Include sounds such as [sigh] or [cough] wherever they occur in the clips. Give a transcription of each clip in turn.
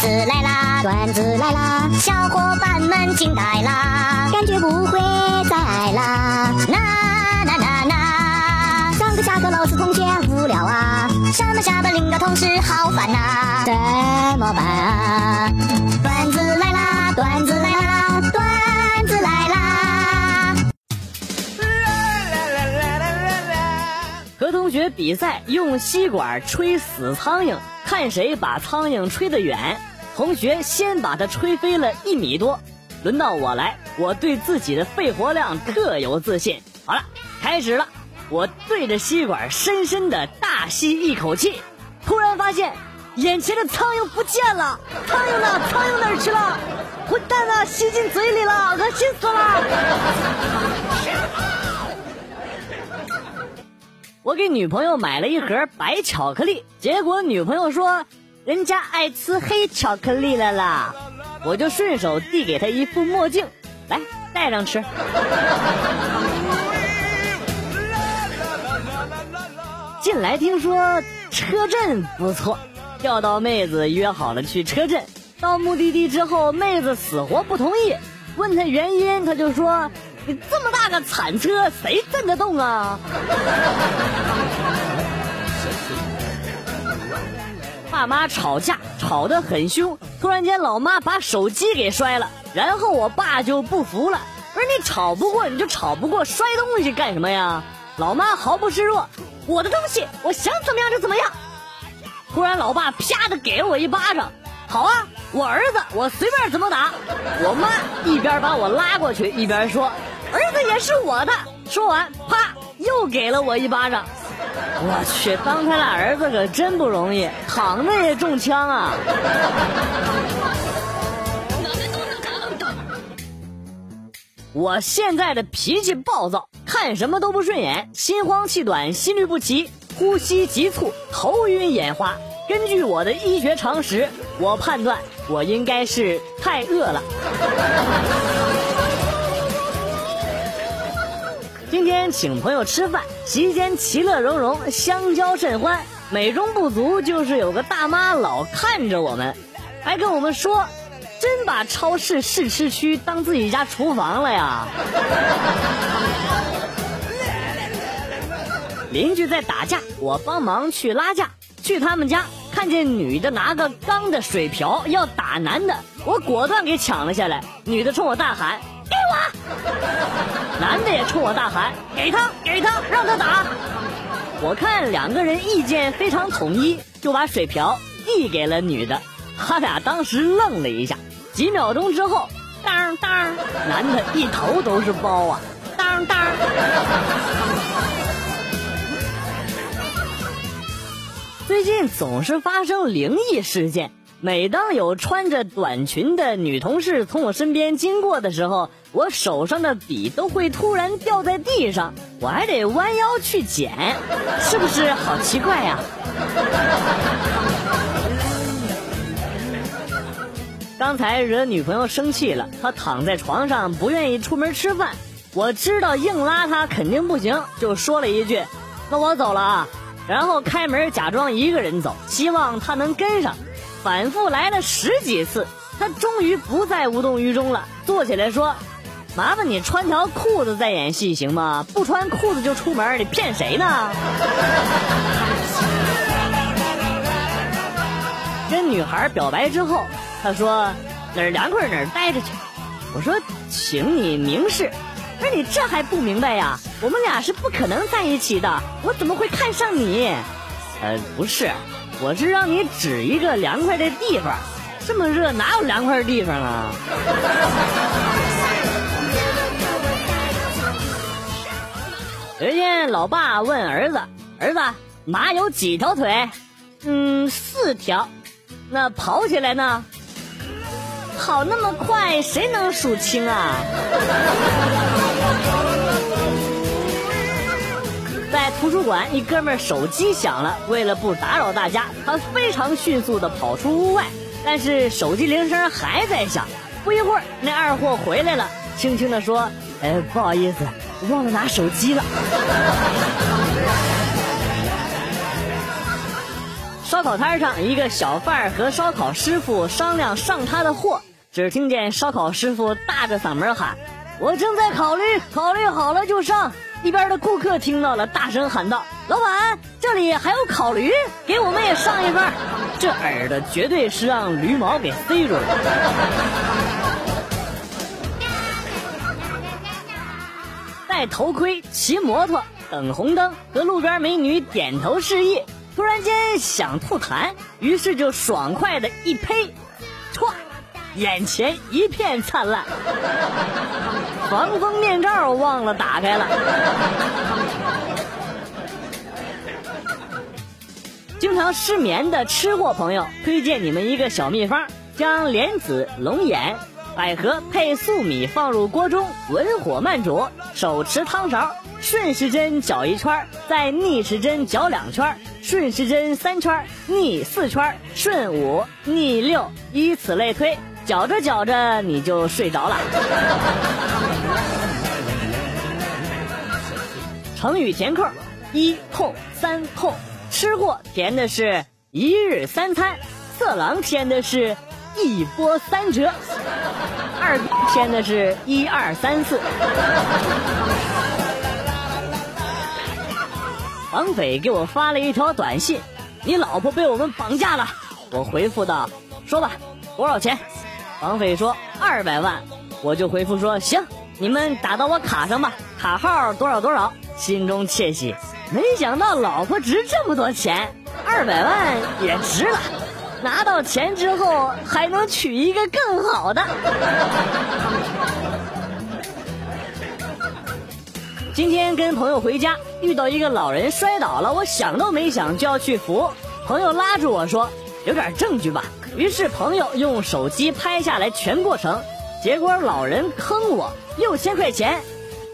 子来啦，段子来啦，小伙伴们惊呆啦，感觉不会再爱啦。呐呐呐呐，上课下课老师同学无聊啊，上班下班领导同事好烦呐，怎么办啊？段子来啦，段子来啦，段子来啦。和同学比赛用吸管吹死苍蝇，看谁把苍蝇吹得远。同学先把它吹飞了一米多，轮到我来，我对自己的肺活量特有自信。好了，开始了，我对着吸管深深的大吸一口气，突然发现眼前的苍蝇不见了，苍蝇呢？苍蝇哪儿去了？混蛋啊！吸进嘴里了，恶心死了！我给女朋友买了一盒白巧克力，结果女朋友说人家爱吃黑巧克力了啦，我就顺手递给他一副墨镜，来戴上吃。进来听说车震不错，钓到妹子约好了去车震。到目的地之后，妹子死活不同意，问他原因，他就说：“你这么大个铲车，谁震得动啊？”爸妈吵架吵得很凶，突然间老妈把手机给摔了，然后我爸就不服了，不是你吵不过你就吵不过，摔东西干什么呀？老妈毫不示弱，我的东西我想怎么样就怎么样。突然老爸啪的给了我一巴掌，好啊，我儿子我随便怎么打。我妈一边把我拉过去，一边说，儿子也是我的。说完，啪又给了我一巴掌。我去，当他俩儿子可真不容易，躺着也中枪啊！我现在的脾气暴躁，看什么都不顺眼，心慌气短，心律不齐，呼吸急促，头晕眼花。根据我的医学常识，我判断我应该是太饿了。今天请朋友吃饭，席间其乐融融，相交甚欢。美中不足就是有个大妈老看着我们，还跟我们说，真把超市试吃区当自己家厨房了呀。邻居在打架，我帮忙去拉架。去他们家，看见女的拿个钢的水瓢要打男的，我果断给抢了下来。女的冲我大喊。给我！男的也冲我大喊：“给他，给他，让他打！”我看两个人意见非常统一，就把水瓢递给了女的。他俩当时愣了一下，几秒钟之后，当当，男的一头都是包啊！当当。最近总是发生灵异事件。每当有穿着短裙的女同事从我身边经过的时候，我手上的笔都会突然掉在地上，我还得弯腰去捡，是不是好奇怪呀？刚才惹女朋友生气了，她躺在床上不愿意出门吃饭，我知道硬拉她肯定不行，就说了一句：“那我走了啊。”然后开门假装一个人走，希望她能跟上。反复来了十几次，他终于不再无动于衷了，坐起来说：“麻烦你穿条裤子再演戏行吗？不穿裤子就出门，你骗谁呢？” [laughs] 跟女孩表白之后，他说：“哪儿凉快哪儿待着去。”我说：“请你明示。”不是你这还不明白呀？我们俩是不可能在一起的，我怎么会看上你？呃，不是。我是让你指一个凉快的地方，这么热哪有凉快的地方啊？人家，老爸问儿子：“儿子，马有几条腿？”“嗯，四条。”“那跑起来呢？”“跑那么快，谁能数清啊？”在图书馆，一哥们儿手机响了。为了不打扰大家，他非常迅速地跑出屋外。但是手机铃声还在响。不一会儿，那二货回来了，轻轻地说：“哎，不好意思，忘了拿手机了。[laughs] ”烧烤摊上，一个小贩儿和烧烤师傅商量上他的货，只听见烧烤师傅大着嗓门喊：“我正在考虑，考虑好了就上。”一边的顾客听到了，大声喊道：“老板，这里还有烤驴，给我们也上一份。”这耳朵绝对是让驴毛给塞住了。戴头盔，骑摩托，等红灯，和路边美女点头示意。突然间想吐痰，于是就爽快的一呸，唰，眼前一片灿烂。防风面罩忘了打开了。经常失眠的吃货朋友，推荐你们一个小秘方：将莲子、龙眼、百合配粟米放入锅中，文火慢煮，手持汤勺，顺时针搅一圈，再逆时针搅两圈，顺时针三圈，逆四圈，顺五，逆六，以此类推，搅着搅着你就睡着了。成语填空：一空三空。吃货填的是一日三餐，色狼填的是一波三折，二填的是一二三四。绑匪给我发了一条短信：“你老婆被我们绑架了。”我回复道：“说吧，多少钱？”绑匪说：“二百万。”我就回复说：“行，你们打到我卡上吧，卡号多少多少。”心中窃喜。没想到老婆值这么多钱，二百万也值了。拿到钱之后还能娶一个更好的。[laughs] 今天跟朋友回家，遇到一个老人摔倒了，我想都没想就要去扶。朋友拉住我说：“有点证据吧。”于是朋友用手机拍下来全过程。结果老人坑我六千块钱，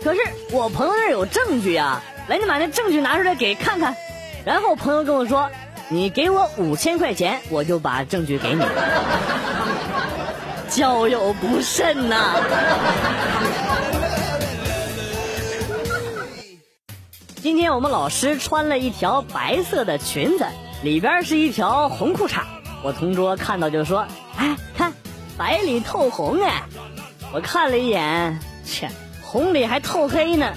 可是我朋友那儿有证据啊。来，你把那证据拿出来给看看。然后朋友跟我说：“你给我五千块钱，我就把证据给你。[laughs] ”交友不慎呐！[laughs] 今天我们老师穿了一条白色的裙子，里边是一条红裤衩。我同桌看到就说：“哎，看，白里透红哎！”我看了一眼，切，红里还透黑呢。[laughs]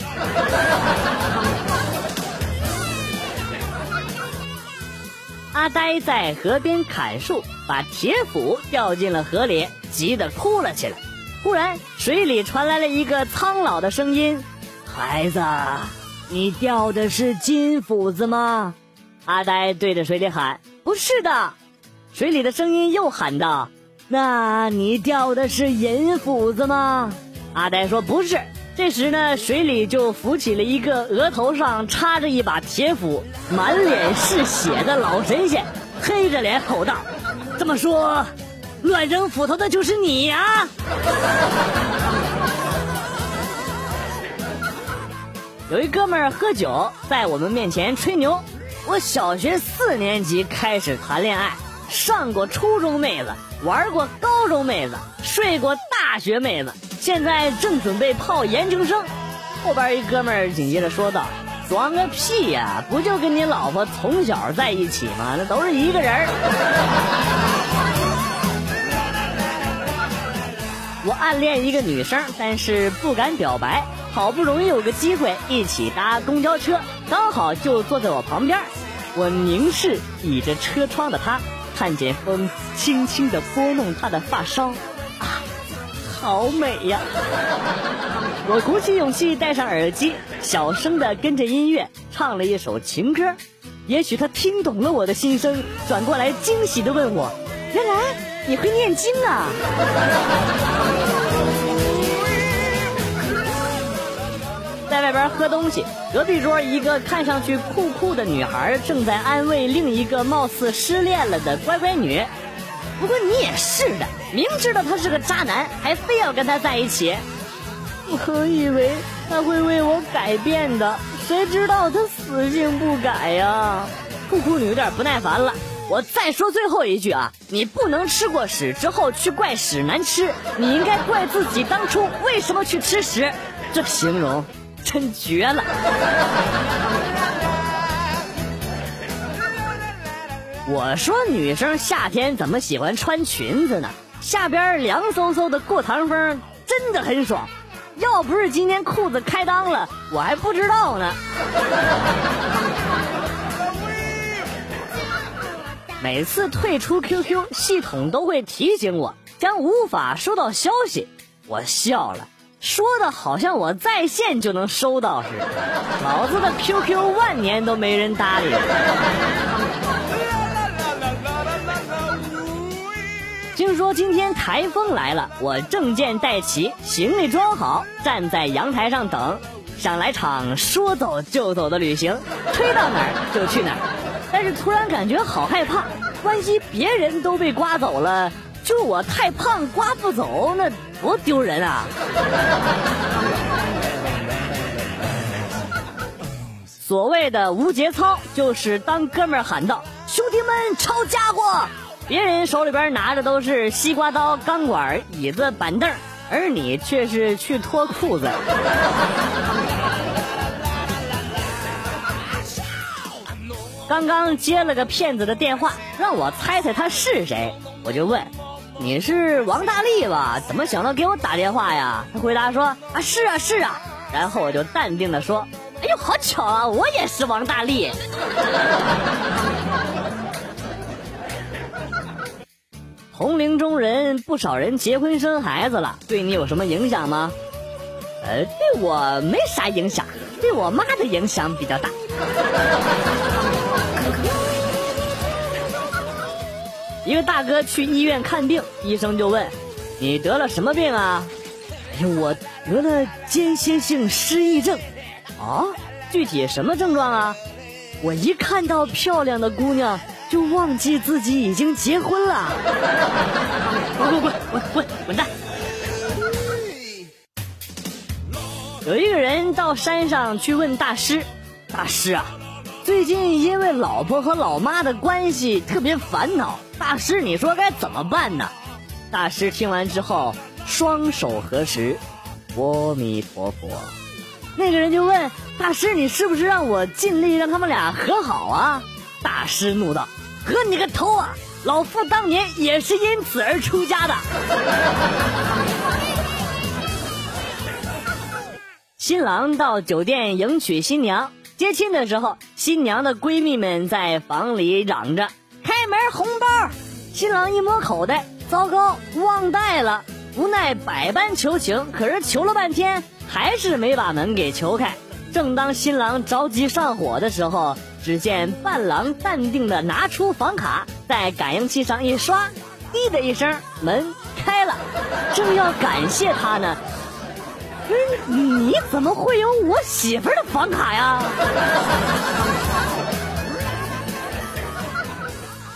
阿呆在河边砍树，把铁斧掉进了河里，急得哭了起来。忽然，水里传来了一个苍老的声音：“孩子，你掉的是金斧子吗？”阿呆对着水里喊：“不是的。”水里的声音又喊道：“那你掉的是银斧子吗？”阿呆说：“不是。”这时呢，水里就浮起了一个额头上插着一把铁斧、满脸是血的老神仙，黑着脸吼道：“这么说，乱扔斧头的就是你呀！”有一哥们儿喝酒，在我们面前吹牛：“我小学四年级开始谈恋爱，上过初中妹子，玩过高中妹子，睡过大学妹子。”现在正准备泡研究生，后边一哥们儿紧接着说道：“装个屁呀，不就跟你老婆从小在一起吗？那都是一个人儿。[laughs] ”我暗恋一个女生，但是不敢表白。好不容易有个机会一起搭公交车，刚好就坐在我旁边。我凝视倚着车窗的她，看见风轻轻地拨弄她的发梢。好美呀！我鼓起勇气戴上耳机，小声的跟着音乐唱了一首情歌。也许他听懂了我的心声，转过来惊喜的问我：“原来你会念经啊！” [laughs] 在外边喝东西，隔壁桌一个看上去酷酷的女孩正在安慰另一个貌似失恋了的乖乖女。不过你也是的，明知道他是个渣男，还非要跟他在一起。我以为他会为我改变的，谁知道他死性不改呀！酷酷女有点不耐烦了，我再说最后一句啊，你不能吃过屎之后去怪屎难吃，你应该怪自己当初为什么去吃屎。这形容真绝了。我说女生夏天怎么喜欢穿裙子呢？下边凉飕飕的过堂风真的很爽。要不是今天裤子开裆了，我还不知道呢。每次退出 QQ，系统都会提醒我将无法收到消息。我笑了，说的好像我在线就能收到似的。老子的 QQ 万年都没人搭理。听说今天台风来了，我证件带齐，行李装好，站在阳台上等，想来场说走就走的旅行，吹到哪儿就去哪儿。但是突然感觉好害怕，万一别人都被刮走了，就我太胖刮不走，那多丢人啊！所谓的无节操，就是当哥们儿喊道：“兄弟们，抄家伙！”别人手里边拿着都是西瓜刀、钢管、椅子、板凳，而你却是去脱裤子。刚刚接了个骗子的电话，让我猜猜他是谁，我就问：“你是王大力吧？怎么想到给我打电话呀？”他回答说：“啊，是啊，是啊。”然后我就淡定的说：“哎呦，好巧啊，我也是王大力。”同龄中人，不少人结婚生孩子了，对你有什么影响吗？呃，对我没啥影响，对我妈的影响比较大。一个大哥去医院看病，医生就问：“你得了什么病啊？”哎呦，我得了间歇性失忆症。啊，具体什么症状啊？我一看到漂亮的姑娘。就忘记自己已经结婚了，滚滚滚滚滚滚蛋！有一个人到山上去问大师：“大师啊，最近因为老婆和老妈的关系特别烦恼，大师你说该怎么办呢？”大师听完之后，双手合十，阿弥陀佛。那个人就问大师：“你是不是让我尽力让他们俩和好啊？”大师怒道。和你个头啊！老夫当年也是因此而出家的。[laughs] 新郎到酒店迎娶新娘，接亲的时候，新娘的闺蜜们在房里嚷着：“开门红包！”新郎一摸口袋，糟糕，忘带了。无奈百般求情，可是求了半天，还是没把门给求开。正当新郎着急上火的时候。只见伴郎淡定的拿出房卡，在感应器上一刷，滴的一声，门开了。正要感谢他呢，嗯，你怎么会有我媳妇的房卡呀？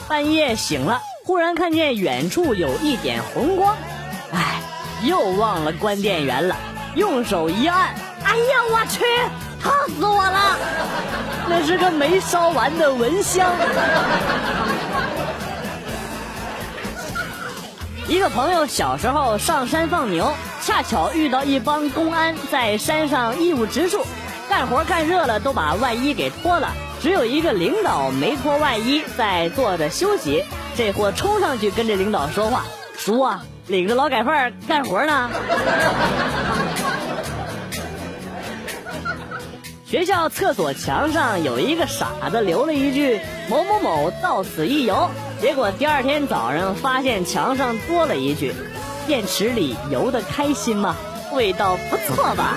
半夜醒了，忽然看见远处有一点红光，哎，又忘了关电源了，用手一按，哎呀，我去！烫死我了！那是个没烧完的蚊香。一个朋友小时候上山放牛，恰巧遇到一帮公安在山上义务植树，干活干热了都把外衣给脱了，只有一个领导没脱外衣，在坐着休息。这货冲上去跟这领导说话：“叔啊，领着劳改犯干活呢。”学校厕所墙上有一个傻子留了一句“某某某到此一游”，结果第二天早上发现墙上多了一句：“电池里游的开心吗？味道不错吧？”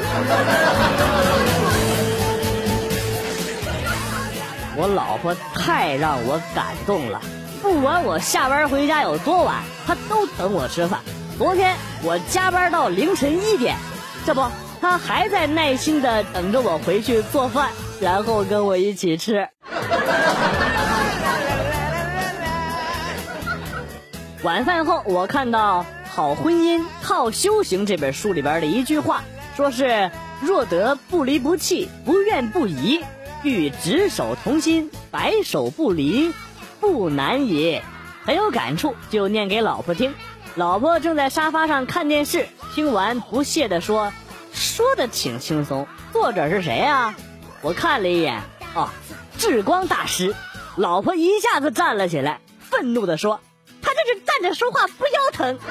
我老婆太让我感动了，不管我下班回家有多晚，她都等我吃饭。昨天我加班到凌晨一点，这不。他还在耐心的等着我回去做饭，然后跟我一起吃。晚饭后，我看到《好婚姻靠修行》这本书里边的一句话，说是若得不离不弃，不怨不疑，欲执手同心，白首不离，不难也。很有感触，就念给老婆听。老婆正在沙发上看电视，听完不屑的说。说的挺轻松，作者是谁呀？我看了一眼，哦，智光大师，老婆一下子站了起来，愤怒地说：“他这是站着说话不腰疼。[laughs] ”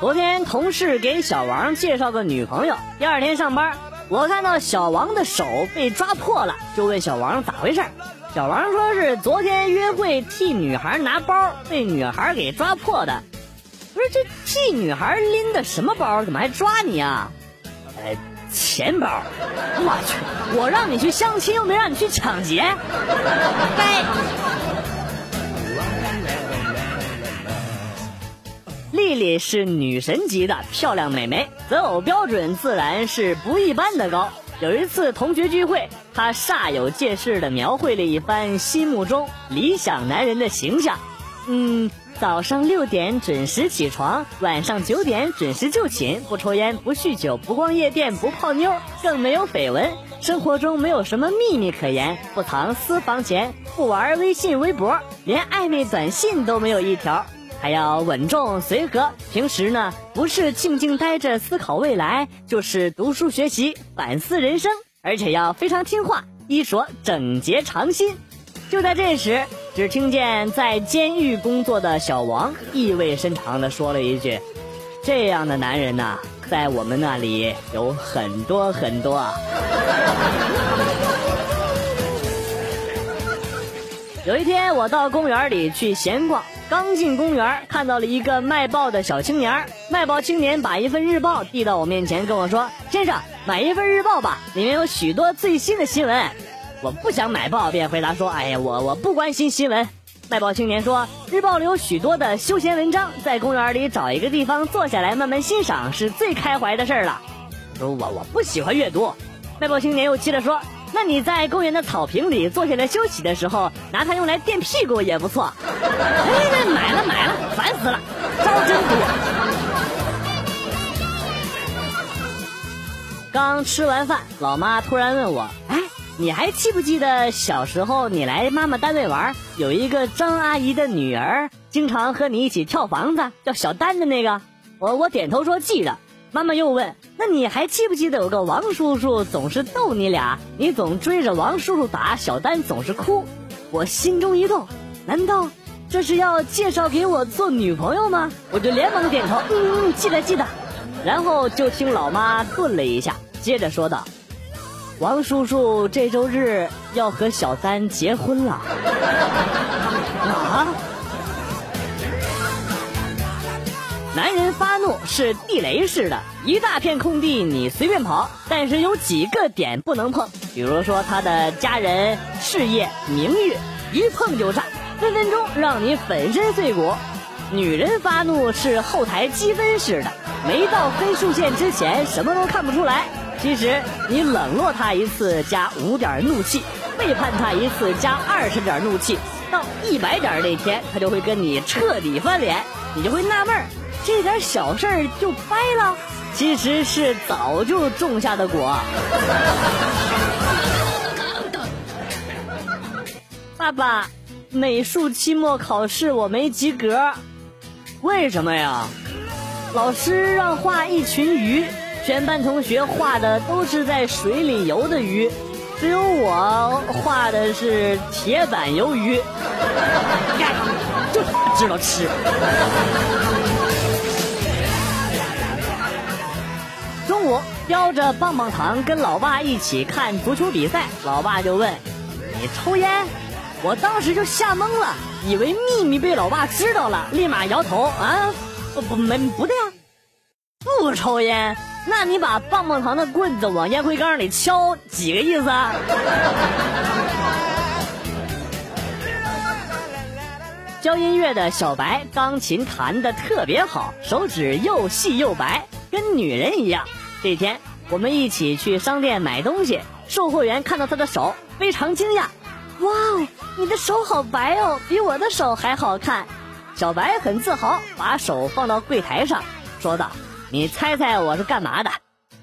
昨天同事给小王介绍个女朋友，第二天上班，我看到小王的手被抓破了，就问小王咋回事。小王说是昨天约会替女孩拿包，被女孩给抓破的。不是这替女孩拎的什么包？怎么还抓你啊？呃，钱包。我去，我让你去相亲，又没让你去抢劫，该。丽丽是女神级的漂亮美眉，择偶标准自然是不一般的高。有一次同学聚会，她煞有介事的描绘了一番心目中理想男人的形象。嗯，早上六点准时起床，晚上九点准时就寝，不抽烟，不酗酒，不逛夜店，不泡妞，更没有绯闻。生活中没有什么秘密可言，不藏私房钱，不玩微信、微博，连暧昧短信都没有一条。还要稳重随和，平时呢不是静静待着思考未来，就是读书学习反思人生，而且要非常听话，衣着整洁常新。就在这时，只听见在监狱工作的小王意味深长地说了一句：“这样的男人呐，在我们那里有很多很多。[laughs] ”有一天，我到公园里去闲逛。刚进公园，看到了一个卖报的小青年。卖报青年把一份日报递到我面前，跟我说：“先生，买一份日报吧，里面有许多最新的新闻。”我不想买报，便回答说：“哎呀，我我不关心新闻。”卖报青年说：“日报里有许多的休闲文章，在公园里找一个地方坐下来慢慢欣赏，是最开怀的事儿了。”说：“我我不喜欢阅读。”卖报青年又气着说。那你在公园的草坪里坐下来休息的时候，拿它用来垫屁股也不错。哎，买了买了，烦死了，招真多。刚吃完饭，老妈突然问我：“哎，你还记不记得小时候你来妈妈单位玩，有一个张阿姨的女儿，经常和你一起跳房子，叫小丹的那个？”我我点头说记得。妈妈又问：“那你还记不记得有个王叔叔总是逗你俩，你总追着王叔叔打，小丹总是哭。”我心中一动，难道这是要介绍给我做女朋友吗？我就连忙点头，嗯嗯，记得记得。然后就听老妈顿了一下，接着说道：“王叔叔这周日要和小三结婚了。”啊？男人发怒是地雷似的，一大片空地你随便跑，但是有几个点不能碰，比如说他的家人、事业、名誉，一碰就炸，分分钟让你粉身碎骨。女人发怒是后台积分似的，没到分数线之前什么都看不出来，其实你冷落他一次加五点怒气，背叛他一次加二十点怒气，到一百点那天，他就会跟你彻底翻脸，你就会纳闷儿。这点小事儿就掰了，其实是早就种下的果。[laughs] 爸爸，美术期末考试我没及格，为什么呀？老师让画一群鱼，全班同学画的都是在水里游的鱼，只有我画的是铁板鱿鱼，就知道吃。中午叼着棒棒糖跟老爸一起看足球比赛，老爸就问：“你抽烟？”我当时就吓懵了，以为秘密被老爸知道了，立马摇头啊，不不没不对啊，不抽烟。那你把棒棒糖的棍子往烟灰缸里敲，几个意思啊？[laughs] 教音乐的小白钢琴弹得特别好，手指又细又白，跟女人一样。这天，我们一起去商店买东西，售货员看到他的手，非常惊讶：“哇哦，你的手好白哦，比我的手还好看。”小白很自豪，把手放到柜台上，说道：“你猜猜我是干嘛的？”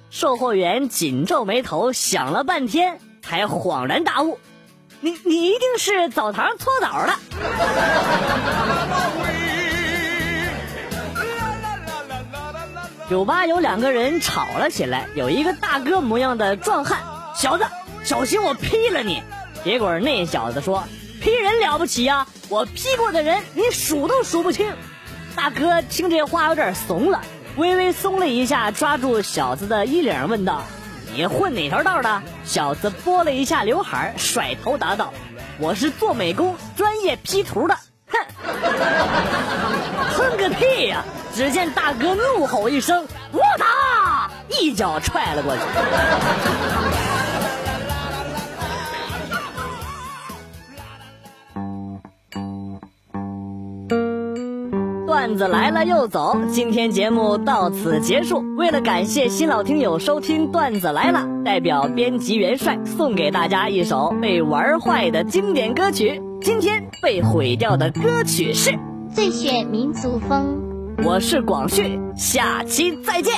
售货员紧皱眉头，想了半天，才恍然大悟：“你你一定是澡堂搓澡的。”酒吧有两个人吵了起来，有一个大哥模样的壮汉，小子小心我劈了你。结果那小子说：“劈人了不起呀，我劈过的人你数都数不清。”大哥听这话有点怂了，微微松了一下，抓住小子的衣领问道：“你混哪条道的？”小子拨了一下刘海，甩头答道：“我是做美工，专业 P 图的。”哼，哼个屁呀！只见大哥怒吼一声：“我打！”一脚踹了过去。段子来了又走，今天节目到此结束。为了感谢新老听友收听段子来了，代表编辑元帅送给大家一首被玩坏的经典歌曲。今天被毁掉的歌曲是《最炫民族风》。我是广旭，下期再见。